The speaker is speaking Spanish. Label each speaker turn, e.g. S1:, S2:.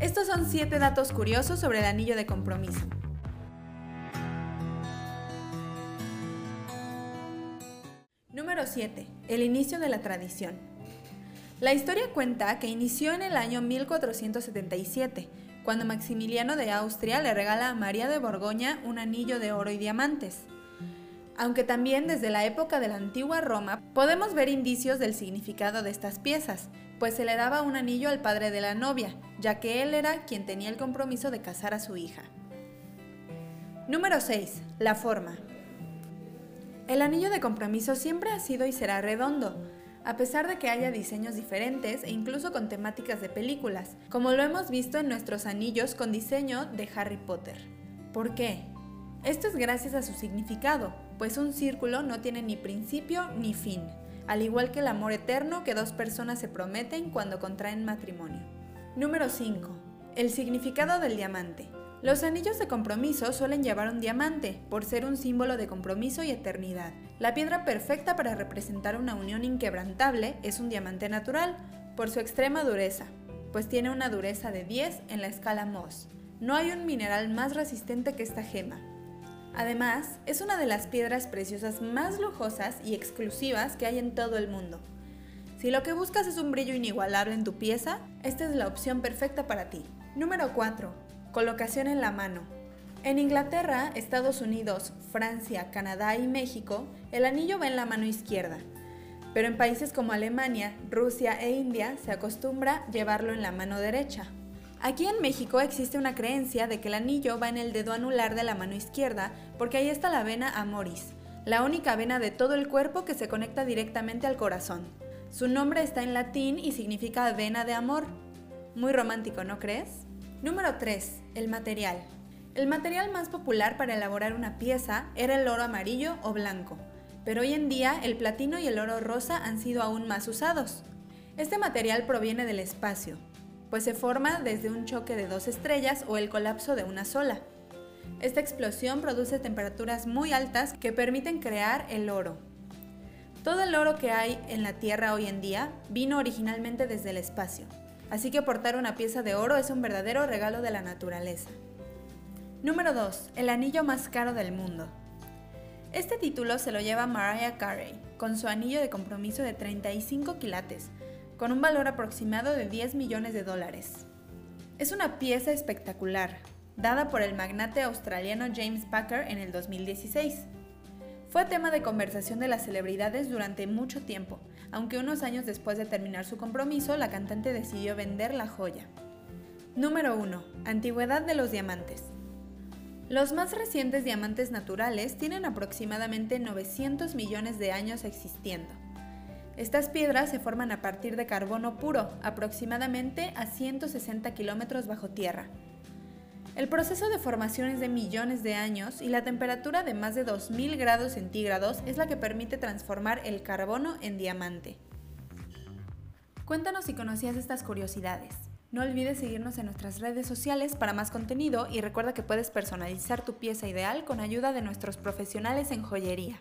S1: Estos son 7 datos curiosos sobre el anillo de compromiso. Número 7. El inicio de la tradición. La historia cuenta que inició en el año 1477, cuando Maximiliano de Austria le regala a María de Borgoña un anillo de oro y diamantes. Aunque también desde la época de la antigua Roma podemos ver indicios del significado de estas piezas, pues se le daba un anillo al padre de la novia, ya que él era quien tenía el compromiso de casar a su hija. Número 6. La forma. El anillo de compromiso siempre ha sido y será redondo, a pesar de que haya diseños diferentes e incluso con temáticas de películas, como lo hemos visto en nuestros anillos con diseño de Harry Potter. ¿Por qué? Esto es gracias a su significado, pues un círculo no tiene ni principio ni fin, al igual que el amor eterno que dos personas se prometen cuando contraen matrimonio. Número 5. El significado del diamante. Los anillos de compromiso suelen llevar un diamante, por ser un símbolo de compromiso y eternidad. La piedra perfecta para representar una unión inquebrantable es un diamante natural, por su extrema dureza, pues tiene una dureza de 10 en la escala Mohs. No hay un mineral más resistente que esta gema. Además, es una de las piedras preciosas más lujosas y exclusivas que hay en todo el mundo. Si lo que buscas es un brillo inigualable en tu pieza, esta es la opción perfecta para ti. Número 4. Colocación en la mano. En Inglaterra, Estados Unidos, Francia, Canadá y México, el anillo va en la mano izquierda. Pero en países como Alemania, Rusia e India se acostumbra llevarlo en la mano derecha. Aquí en México existe una creencia de que el anillo va en el dedo anular de la mano izquierda porque ahí está la vena amoris, la única vena de todo el cuerpo que se conecta directamente al corazón. Su nombre está en latín y significa vena de amor. Muy romántico, ¿no crees? Número 3. El material. El material más popular para elaborar una pieza era el oro amarillo o blanco, pero hoy en día el platino y el oro rosa han sido aún más usados. Este material proviene del espacio, pues se forma desde un choque de dos estrellas o el colapso de una sola. Esta explosión produce temperaturas muy altas que permiten crear el oro. Todo el oro que hay en la Tierra hoy en día vino originalmente desde el espacio, así que portar una pieza de oro es un verdadero regalo de la naturaleza. Número 2. El anillo más caro del mundo. Este título se lo lleva Mariah Carey, con su anillo de compromiso de 35 quilates, con un valor aproximado de 10 millones de dólares. Es una pieza espectacular, dada por el magnate australiano James Packer en el 2016. Fue tema de conversación de las celebridades durante mucho tiempo, aunque unos años después de terminar su compromiso, la cantante decidió vender la joya. Número 1. Antigüedad de los diamantes. Los más recientes diamantes naturales tienen aproximadamente 900 millones de años existiendo. Estas piedras se forman a partir de carbono puro, aproximadamente a 160 kilómetros bajo tierra. El proceso de formación es de millones de años y la temperatura de más de 2000 grados centígrados es la que permite transformar el carbono en diamante. Cuéntanos si conocías estas curiosidades. No olvides seguirnos en nuestras redes sociales para más contenido y recuerda que puedes personalizar tu pieza ideal con ayuda de nuestros profesionales en joyería.